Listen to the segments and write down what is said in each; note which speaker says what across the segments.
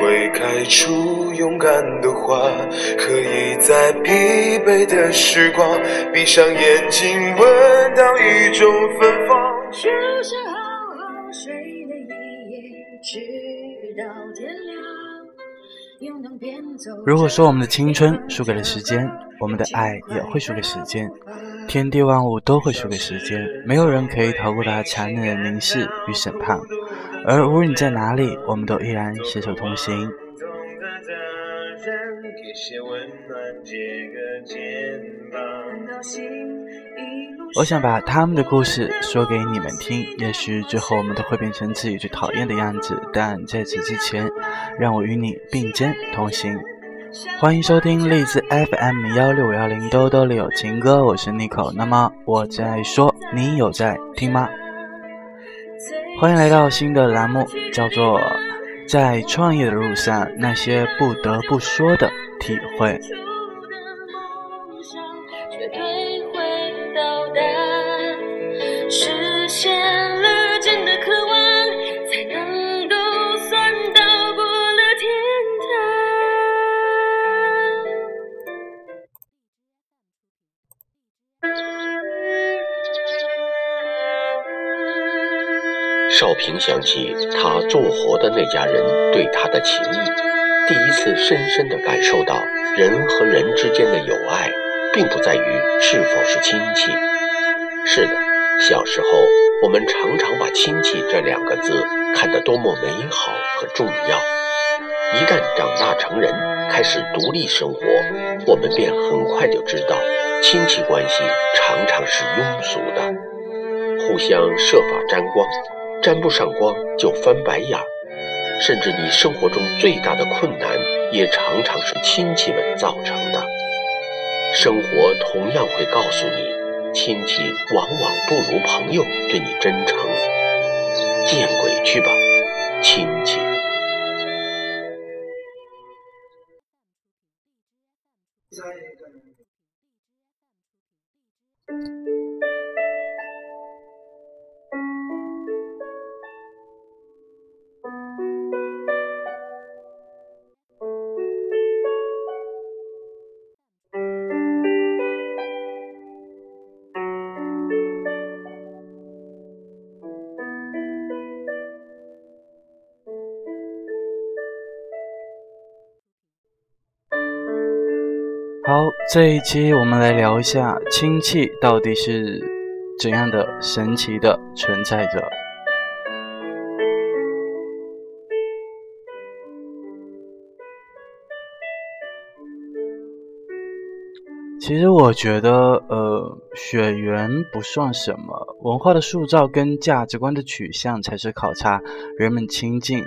Speaker 1: 会开出勇敢的花，可以在疲惫的时光闭上眼睛，闻到一种芬芳。
Speaker 2: 就是好好睡了一夜，直到天亮。
Speaker 3: 如果说我们的青春输给了时间，我们的爱也会输给时间，天地万物都会输给时间，没有人可以逃过它残忍的凝视与审判。而无论你在哪里，我们都依然携手同行。我想把他们的故事说给你们听，也许最后我们都会变成自己最讨厌的样子，但在此之前，让我与你并肩同行。欢迎收听荔枝 FM 幺六五幺零兜兜里有情歌，我是 Nico。那么我在说，你有在听吗？欢迎来到新的栏目，叫做《在创业的路上那些不得不说的体会》。
Speaker 4: 实现平想起他做活的那家人对他的情谊，第一次深深地感受到人和人之间的友爱，并不在于是否是亲戚。是的，小时候我们常常把亲戚这两个字看得多么美好和重要。一旦长大成人，开始独立生活，我们便很快就知道，亲戚关系常常是庸俗的，互相设法沾光。沾不上光就翻白眼儿，甚至你生活中最大的困难，也常常是亲戚们造成的。生活同样会告诉你，亲戚往往不如朋友对你真诚。见鬼去吧，亲
Speaker 3: 这一期我们来聊一下氢气到底是怎样的神奇的存在着。其实我觉得，呃，血缘不算什么，文化的塑造跟价值观的取向才是考察人们亲近，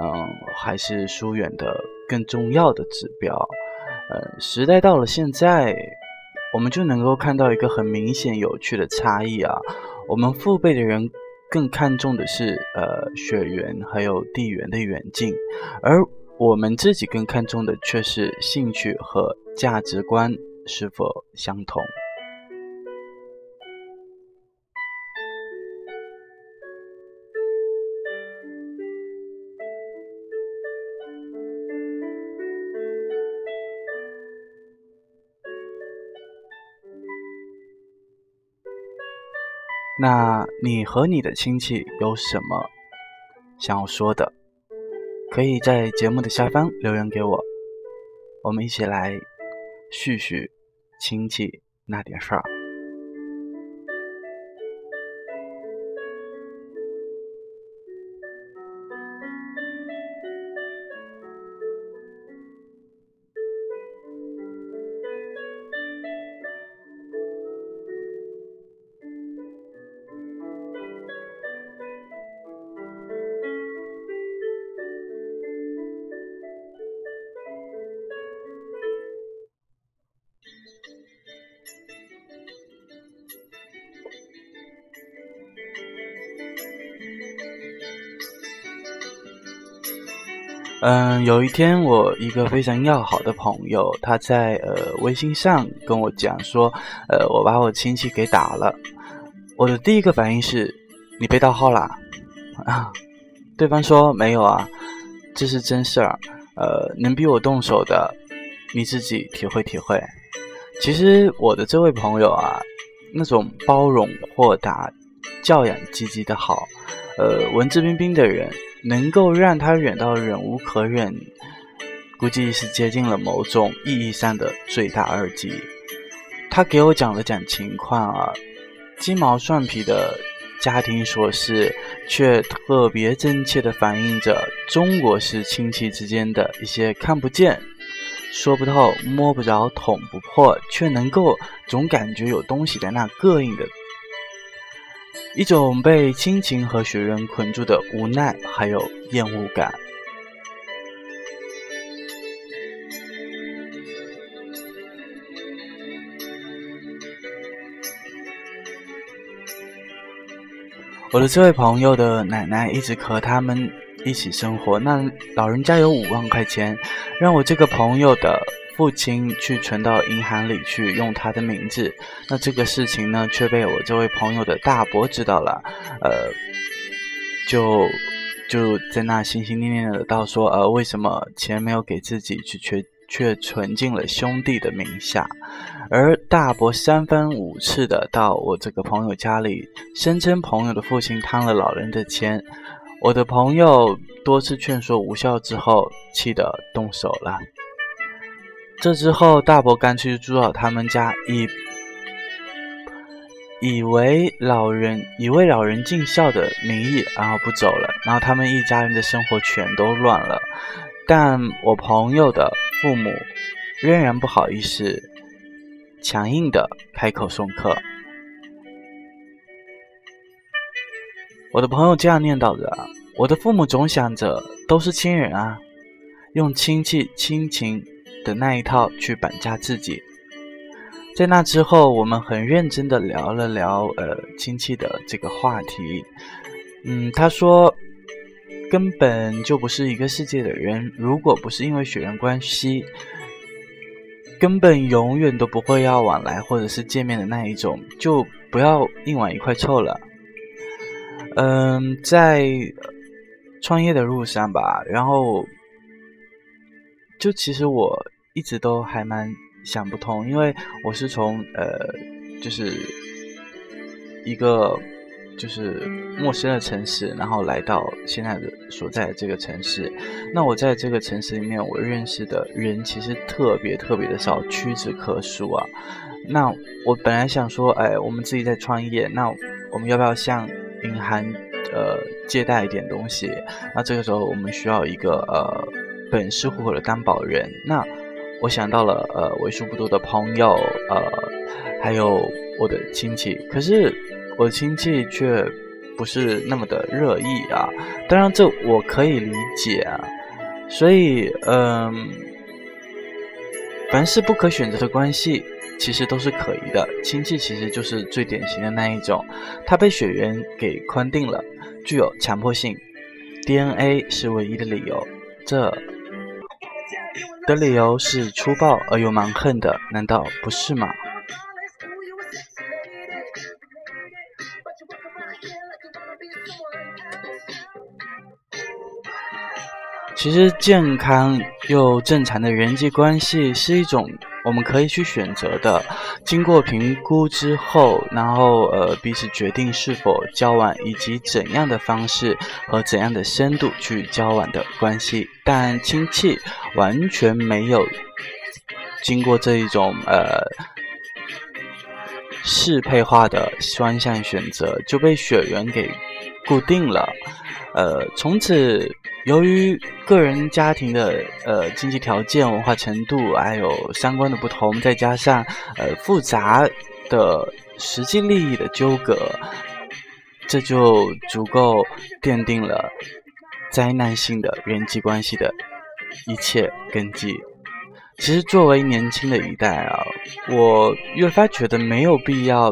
Speaker 3: 嗯，还是疏远的更重要的指标。呃，时代到了现在，我们就能够看到一个很明显有趣的差异啊。我们父辈的人更看重的是呃血缘还有地缘的远近，而我们自己更看重的却是兴趣和价值观是否相同。那你和你的亲戚有什么想要说的？可以在节目的下方留言给我，我们一起来叙叙亲戚那点事儿。嗯，有一天我一个非常要好的朋友，他在呃微信上跟我讲说，呃，我把我亲戚给打了。我的第一个反应是，你被盗号啦？啊？对方说没有啊，这是真事儿。呃，能逼我动手的，你自己体会体会。其实我的这位朋友啊，那种包容豁达、教养积极的好，呃，文质彬彬的人。能够让他忍到忍无可忍，估计是接近了某种意义上的罪大恶极。他给我讲了讲情况啊，鸡毛蒜皮的家庭琐事，却特别真切地反映着中国式亲戚之间的一些看不见、说不透、摸不着、捅不破，却能够总感觉有东西在那膈应的。一种被亲情和血缘捆住的无奈，还有厌恶感。我的这位朋友的奶奶一直和他们一起生活，那老人家有五万块钱，让我这个朋友的。父亲去存到银行里去，用他的名字。那这个事情呢，却被我这位朋友的大伯知道了。呃，就就在那心心念念的到说，呃，为什么钱没有给自己去，却却存进了兄弟的名下？而大伯三番五次的到我这个朋友家里，声称朋友的父亲贪了老人的钱。我的朋友多次劝说无效之后，气得动手了。这之后，大伯干脆住到他们家，以以为老人以为老人尽孝的名义，然后不走了。然后他们一家人的生活全都乱了。但我朋友的父母仍然不好意思，强硬的开口送客。我的朋友这样念叨着：“我的父母总想着都是亲人啊，用亲戚亲情。”的那一套去绑架自己，在那之后，我们很认真的聊了聊呃亲戚的这个话题。嗯，他说根本就不是一个世界的人，如果不是因为血缘关系，根本永远都不会要往来或者是见面的那一种，就不要硬往一块凑了。嗯，在创业的路上吧，然后。就其实我一直都还蛮想不通，因为我是从呃，就是一个就是陌生的城市，然后来到现在的所在的这个城市。那我在这个城市里面，我认识的人其实特别特别的少，屈指可数啊。那我本来想说，哎，我们自己在创业，那我们要不要向银行呃借贷一点东西？那这个时候我们需要一个呃。本是户口的担保人，那我想到了呃为数不多的朋友，呃，还有我的亲戚，可是我的亲戚却不是那么的热意啊。当然这我可以理解啊，所以嗯，凡是不可选择的关系，其实都是可疑的。亲戚其实就是最典型的那一种，他被血缘给框定了，具有强迫性，DNA 是唯一的理由，这。的理由是粗暴而又蛮横的，难道不是吗？其实，健康又正常的人际关系是一种。我们可以去选择的，经过评估之后，然后呃彼此决定是否交往，以及怎样的方式和怎样的深度去交往的关系。但亲戚完全没有经过这一种呃适配化的双向选择，就被血缘给固定了。呃，从此。由于个人家庭的呃经济条件、文化程度，还有相关的不同，再加上呃复杂的实际利益的纠葛，这就足够奠定了灾难性的人际关系的一切根基。其实，作为年轻的一代啊，我越发觉得没有必要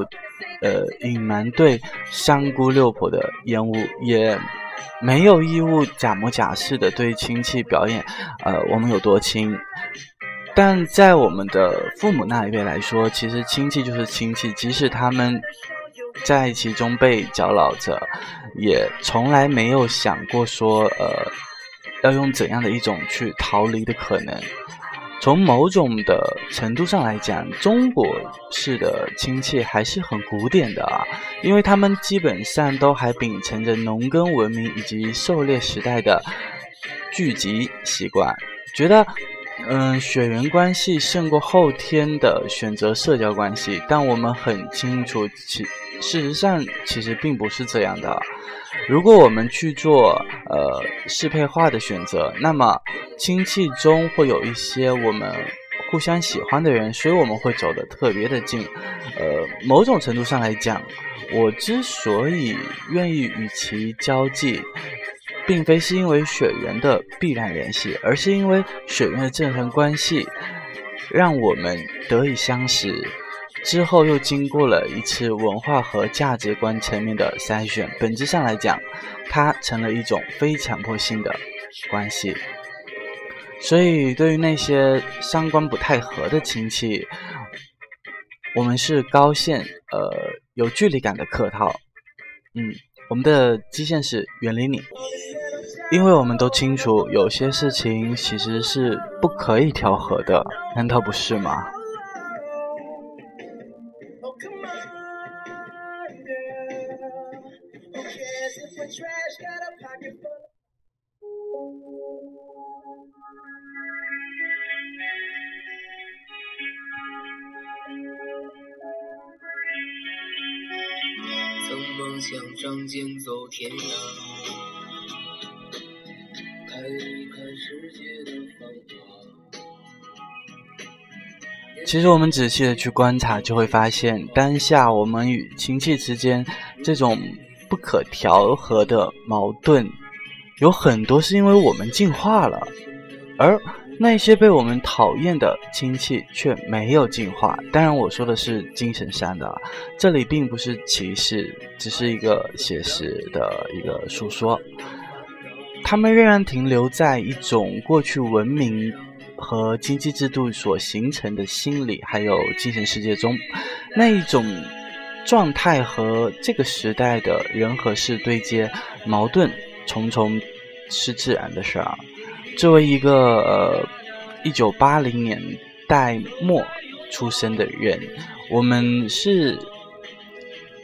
Speaker 3: 呃隐瞒对三姑六婆的厌恶，也。没有义务假模假式的对亲戚表演，呃，我们有多亲。但在我们的父母那一辈来说，其实亲戚就是亲戚，即使他们在其中被搅扰着，也从来没有想过说，呃，要用怎样的一种去逃离的可能。从某种的程度上来讲，中国式的亲戚还是很古典的啊，因为他们基本上都还秉承着农耕文明以及狩猎时代的聚集习惯，觉得，嗯，血缘关系胜过后天的选择社交关系。但我们很清楚，其事实上其实并不是这样的。如果我们去做呃适配化的选择，那么亲戚中会有一些我们互相喜欢的人，所以我们会走得特别的近。呃，某种程度上来讲，我之所以愿意与其交际，并非是因为血缘的必然联系，而是因为血缘的正常关系，让我们得以相识。之后又经过了一次文化和价值观层面的筛选，本质上来讲，它成了一种非强迫性的关系。所以，对于那些三观不太合的亲戚，我们是高线，呃，有距离感的客套。嗯，我们的基线是远离你，因为我们都清楚，有些事情其实是不可以调和的，难道不是吗？
Speaker 5: 想仗剑走天涯，看一看世界的繁华。
Speaker 3: 其实我们仔细的去观察，就会发现，当下我们与亲戚之间这种不可调和的矛盾，有很多是因为我们进化了，而。那些被我们讨厌的亲戚却没有进化，当然我说的是精神上的，这里并不是歧视，只是一个写实的一个诉说。他们仍然停留在一种过去文明和经济制度所形成的心理还有精神世界中，那一种状态和这个时代的人和事对接，矛盾重重是自然的事儿。作为一个呃一九八零年代末出生的人，我们是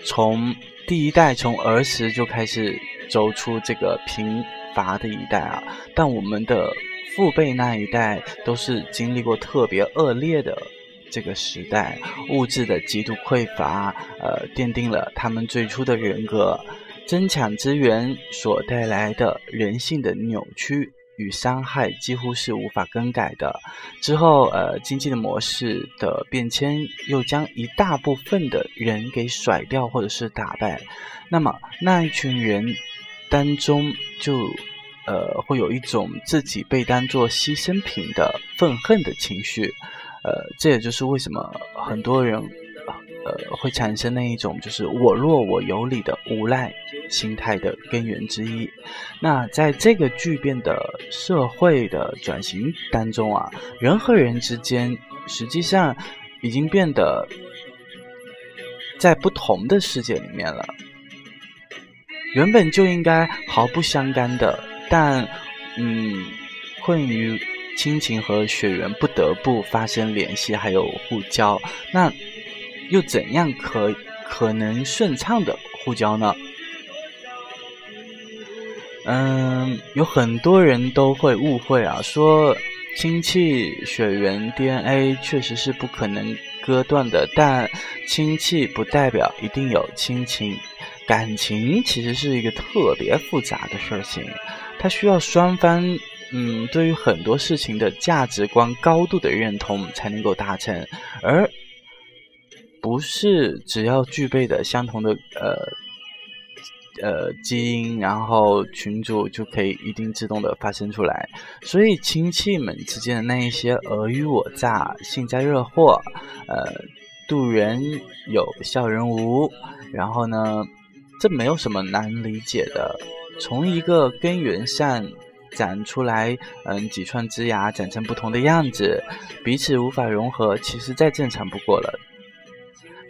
Speaker 3: 从第一代从儿时就开始走出这个贫乏的一代啊，但我们的父辈那一代都是经历过特别恶劣的这个时代，物质的极度匮乏，呃，奠定了他们最初的人格，争抢资源所带来的人性的扭曲。与伤害几乎是无法更改的。之后，呃，经济的模式的变迁又将一大部分的人给甩掉，或者是打败。那么，那一群人当中，就呃，会有一种自己被当作牺牲品的愤恨的情绪。呃，这也就是为什么很多人。呃，会产生那一种就是我弱我有理的无赖心态的根源之一。那在这个巨变的社会的转型当中啊，人和人之间实际上已经变得在不同的世界里面了。原本就应该毫不相干的，但嗯，困于亲情和血缘，不得不发生联系，还有互交。那。又怎样可可能顺畅的互交呢？嗯，有很多人都会误会啊，说亲戚血缘 DNA 确实是不可能割断的，但亲戚不代表一定有亲情，感情其实是一个特别复杂的事情，它需要双方嗯对于很多事情的价值观高度的认同才能够达成，而。不是只要具备的相同的呃呃基因，然后群主就可以一定自动的发生出来。所以亲戚们之间的那一些尔虞我诈、幸灾乐祸，呃，渡人有笑人无，然后呢，这没有什么难理解的。从一个根源上长出来，嗯，几串枝芽长成不同的样子，彼此无法融合，其实再正常不
Speaker 6: 过了。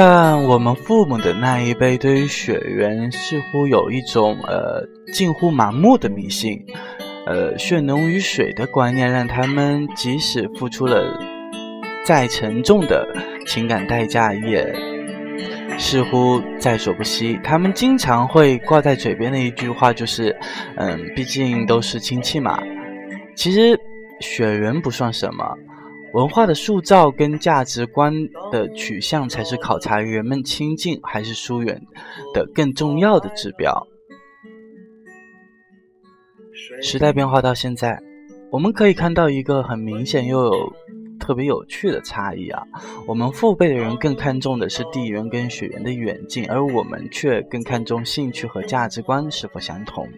Speaker 3: 但我们父母的那一辈对于血缘似乎有一种呃近乎盲目的迷信，呃血浓于水的观念让他们即使付出了再沉重的情感代价，也似乎在所不惜。他们经常会挂在嘴边的一句话就是：“嗯，毕竟都是亲戚嘛。”其实血缘不算什么。文化的塑造跟价值观的取向，才是考察人们亲近还是疏远的更重要的指标。时代变化到现在，我们可以看到一个很明显又有特别有趣的差异啊！我们父辈的人更看重的是地缘跟血缘的远近，而我们却更看重兴趣和价值观是否相同。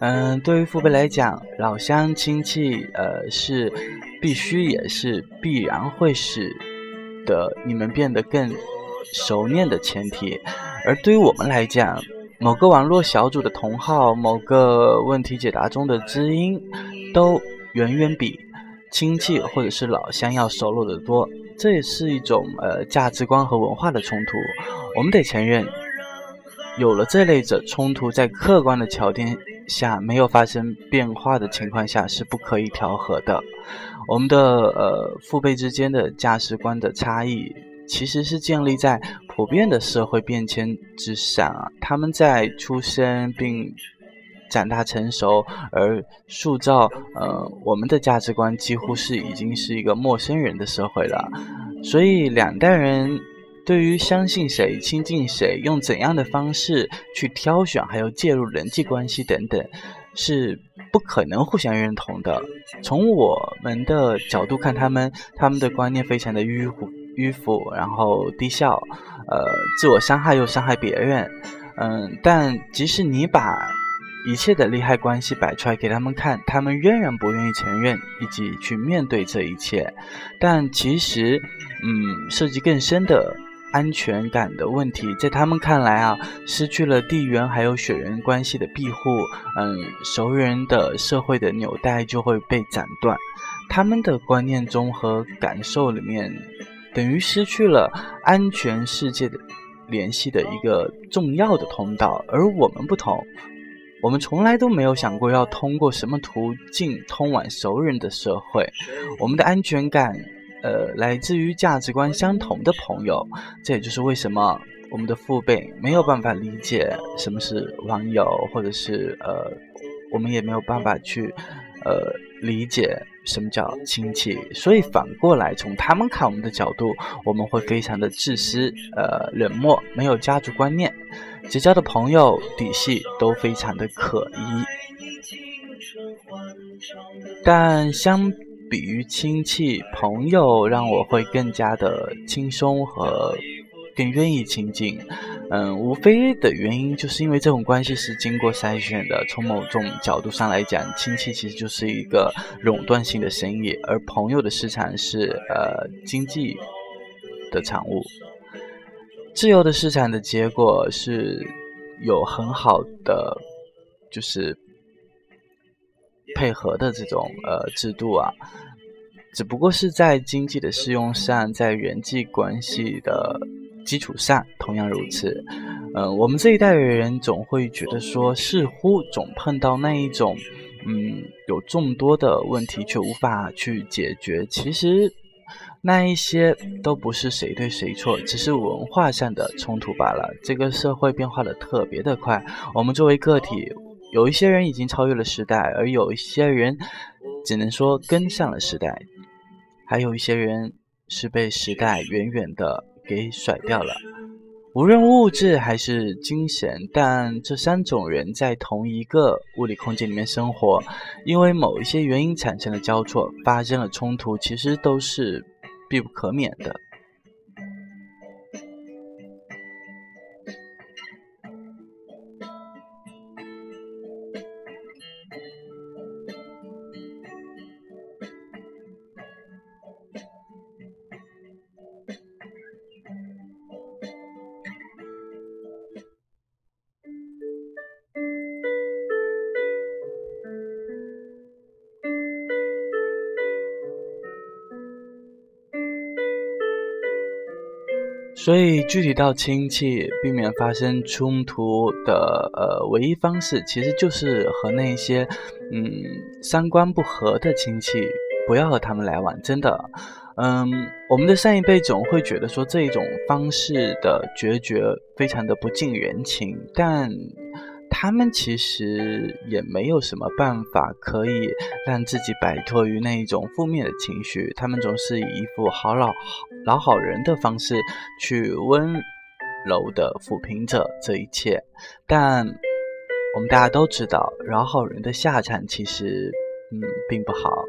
Speaker 3: 嗯，对于父辈来讲，老乡亲戚，呃，是必须也是必然会使得你们变得更熟练的前提。而对于我们来讲，某个网络小组的同号，某个问题解答中的知音，都远远比亲戚或者是老乡要熟络得多。这也是一种呃价值观和文化的冲突。我们得承认，有了这类的冲突，在客观的条件下没有发生变化的情况下是不可以调和的。我们的呃父辈之间的价值观的差异，其实是建立在普遍的社会变迁之上啊。他们在出生并长大成熟，而塑造呃我们的价值观，几乎是已经是一个陌生人的社会了。所以两代人。对于相信谁、亲近谁、用怎样的方式去挑选，还有介入人际关系等等，是不可能互相认同的。从我们的角度看，他们他们的观念非常的迂腐、迂腐，然后低效，呃，自我伤害又伤害别人。嗯，但即使你把一切的利害关系摆出来给他们看，他们仍然不愿意承认以及去面对这一切。但其实，嗯，涉及更深的。安全感的问题，在他们看来啊，失去了地缘还有血缘关系的庇护，嗯，熟人的社会的纽带就会被斩断。他们的观念中和感受里面，等于失去了安全世界的联系的一个重要的通道。而我们不同，我们从来都没有想过要通过什么途径通往熟人的社会。我们的安全感。呃，来自于价值观相同的朋友，这也就是为什么我们的父辈没有办法理解什么是网友，或者是呃，我们也没有办法去呃理解什么叫亲戚。所以反过来，从他们看我们的角度，我们会非常的自私、呃冷漠，没有家族观念，结交的朋友底细都非常的可疑。但相。比于亲戚朋友，让我会更加的轻松和更愿意亲近。嗯，无非的原因就是因为这种关系是经过筛选的。从某种角度上来讲，亲戚其实就是一个垄断性的生意，而朋友的市场是呃经济的产物。自由的市场的结果是有很好的，就是。配合的这种呃制度啊，只不过是在经济的适用上，在人际关系的基础上同样如此。嗯，我们这一代的人总会觉得说，似乎总碰到那一种，嗯，有众多的问题却无法去解决。其实，那一些都不是谁对谁错，只是文化上的冲突罢了。这个社会变化的特别的快，我们作为个体，有一些人已经超越了时代，而有一些人只能说跟上了时代，还有一些人是被时代远远的给甩掉了。无论物质还是精神，但这三种人在同一个物理空间里面生活，因为某一些原因产生了交错，发生了冲突，其实都是必不可免的。所以，具体到亲戚，避免发生冲突的呃唯一方式，其实就是和那些嗯三观不合的亲戚不要和他们来往。真的，嗯，我们的上一辈总会觉得说这一种方式的决绝非常的不近人情，但。他们其实也没有什么办法可以让自己摆脱于那一种负面的情绪，他们总是以一副好老好老好人的方式去温柔的抚平着这一切。但我们大家都知道，老好人的下场其实嗯并不好。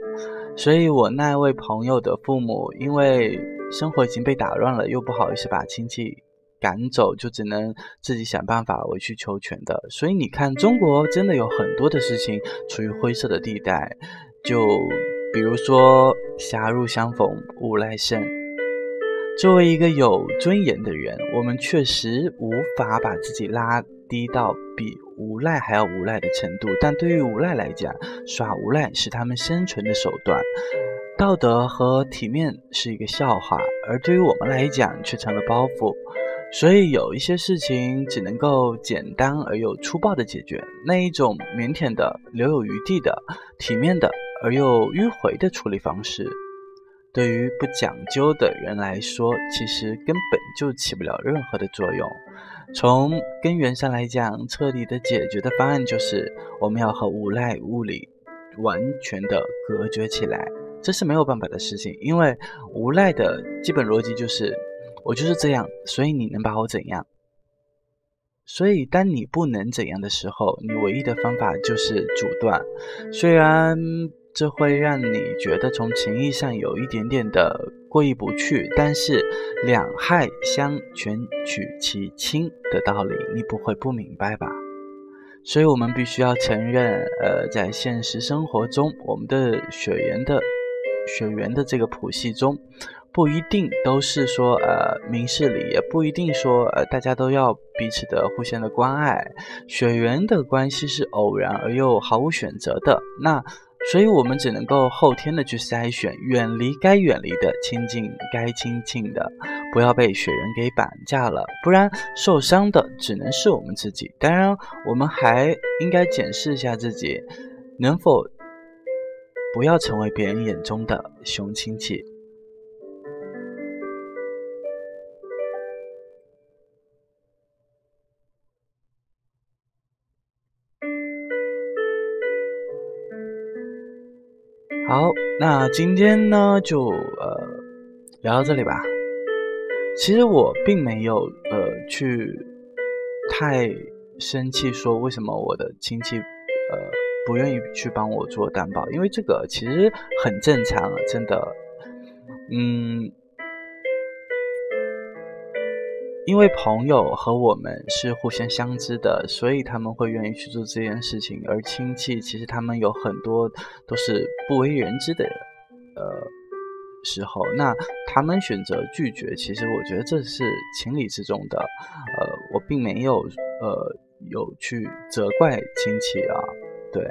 Speaker 3: 所以我那位朋友的父母，因为生活已经被打乱了，又不好意思把亲戚。赶走就只能自己想办法委曲求全的，所以你看，中国真的有很多的事情处于灰色的地带，就比如说“狭路相逢无来胜”。作为一个有尊严的人，我们确实无法把自己拉低到比无赖还要无赖的程度，但对于无赖来讲，耍无赖是他们生存的手段，道德和体面是一个笑话，而对于我们来讲却成了包袱。所以有一些事情只能够简单而又粗暴的解决，那一种腼腆的、留有余地的、体面的而又迂回的处理方式，对于不讲究的人来说，其实根本就起不了任何的作用。从根源上来讲，彻底的解决的方案就是我们要和无赖物理完全的隔绝起来，这是没有办法的事情，因为无赖的基本逻辑就是。我就是这样，所以你能把我怎样？所以当你不能怎样的时候，你唯一的方法就是阻断。虽然这会让你觉得从情义上有一点点的过意不去，但是两害相权取其轻的道理，你不会不明白吧？所以我们必须要承认，呃，在现实生活中，我们的血缘的血缘的这个谱系中。不一定都是说，呃，明事理，也不一定说，呃，大家都要彼此的互相的关爱。血缘的关系是偶然而又毫无选择的，那所以我们只能够后天的去筛选，远离该远离的，亲近该亲近的，不要被雪人给绑架了，不然受伤的只能是我们自己。当然，我们还应该检视一下自己，能否不要成为别人眼中的熊亲戚。好，那今天呢就呃聊到这里吧。其实我并没有呃去太生气，说为什么我的亲戚呃不愿意去帮我做担保，因为这个其实很正常，真的，嗯。因为朋友和我们是互相相知的，所以他们会愿意去做这件事情。而亲戚其实他们有很多都是不为人知的，呃，时候，那他们选择拒绝，其实我觉得这是情理之中的。呃，我并没有呃有去责怪亲戚啊，对。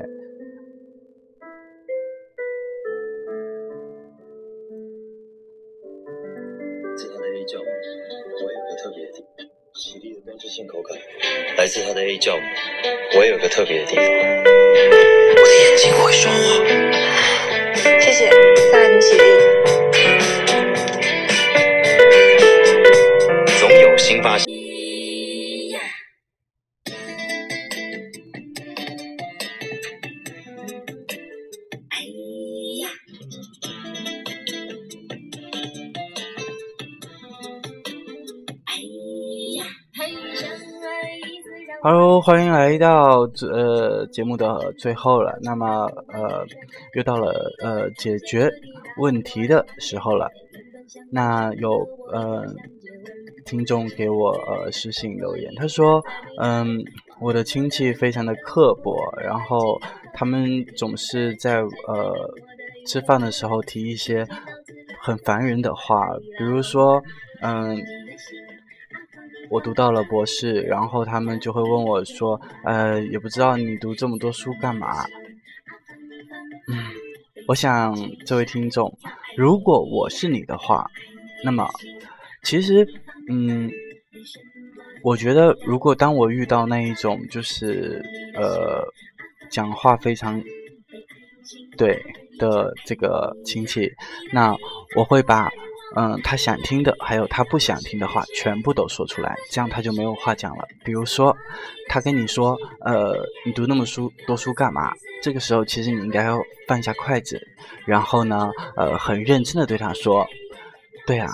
Speaker 7: 来自他的 A 酵母。我也有个特别的地方，我的眼睛会说话。
Speaker 8: 谢谢，再来瓶喜力。
Speaker 7: 总有新发现。
Speaker 3: 欢迎来到呃节目的最后了。那么呃，又到了呃解决问题的时候了。那有呃听众给我呃私信留言，他说嗯我的亲戚非常的刻薄，然后他们总是在呃吃饭的时候提一些很烦人的话，比如说嗯。我读到了博士，然后他们就会问我说：“呃，也不知道你读这么多书干嘛？”嗯，我想这位听众，如果我是你的话，那么其实，嗯，我觉得如果当我遇到那一种就是呃讲话非常对的这个亲戚，那我会把。嗯，他想听的，还有他不想听的话，全部都说出来，这样他就没有话讲了。比如说，他跟你说，呃，你读那么书多书干嘛？这个时候，其实你应该要放下筷子，然后呢，呃，很认真的对他说，对啊，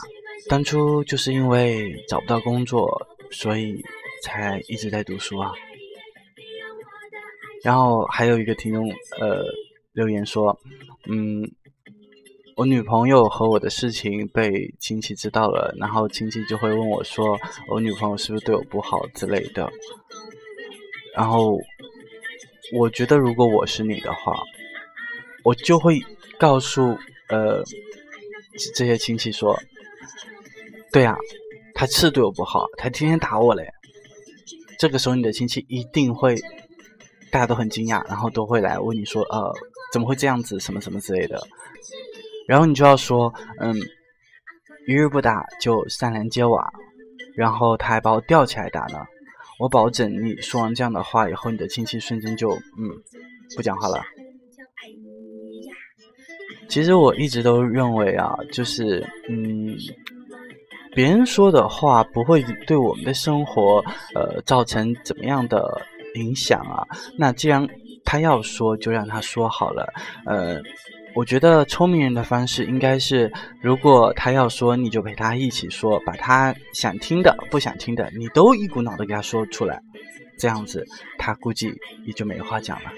Speaker 3: 当初就是因为找不到工作，所以才一直在读书啊。然后还有一个听众，呃，留言说，嗯。我女朋友和我的事情被亲戚知道了，然后亲戚就会问我说：“我女朋友是不是对我不好之类的？”然后我觉得，如果我是你的话，我就会告诉呃这些亲戚说：“对呀，他是对我不好，他天天打我嘞。”这个时候，你的亲戚一定会大家都很惊讶，然后都会来问你说：“呃，怎么会这样子？什么什么之类的。”然后你就要说，嗯，一日不打就三连揭瓦，然后他还把我吊起来打呢。我保证，你说完这样的话以后，你的亲戚瞬间就嗯不讲话了。其实我一直都认为啊，就是嗯，别人说的话不会对我们的生活呃造成怎么样的影响啊。那既然他要说，就让他说好了，呃。我觉得聪明人的方式应该是，如果他要说，你就陪他一起说，把他想听的、不想听的，你都一股脑的给他说出来，这样子他估计也就没话讲了。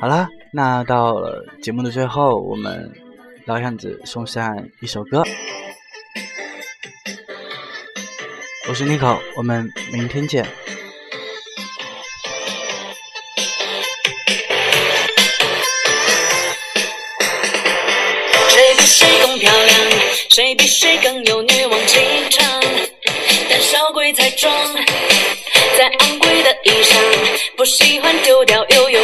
Speaker 3: 好了，那到了节目的最后，我们老样子送上一首歌。我是妮可，我们明天见。
Speaker 2: 谁比谁更有女王气场？胆小鬼才装，在昂贵的衣裳，不喜欢丢掉又有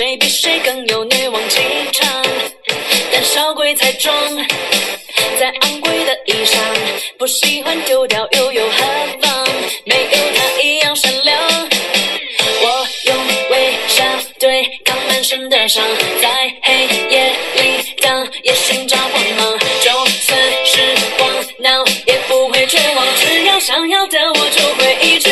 Speaker 2: 谁比谁更有女王气场？胆小鬼才装。再昂贵的衣裳，不喜欢丢掉又有何妨？没有他一样闪亮。我用微笑对抗满身的伤，在黑夜里当夜寻找光芒。就算是荒唐，也不会绝望。只要想要的，我就会一直。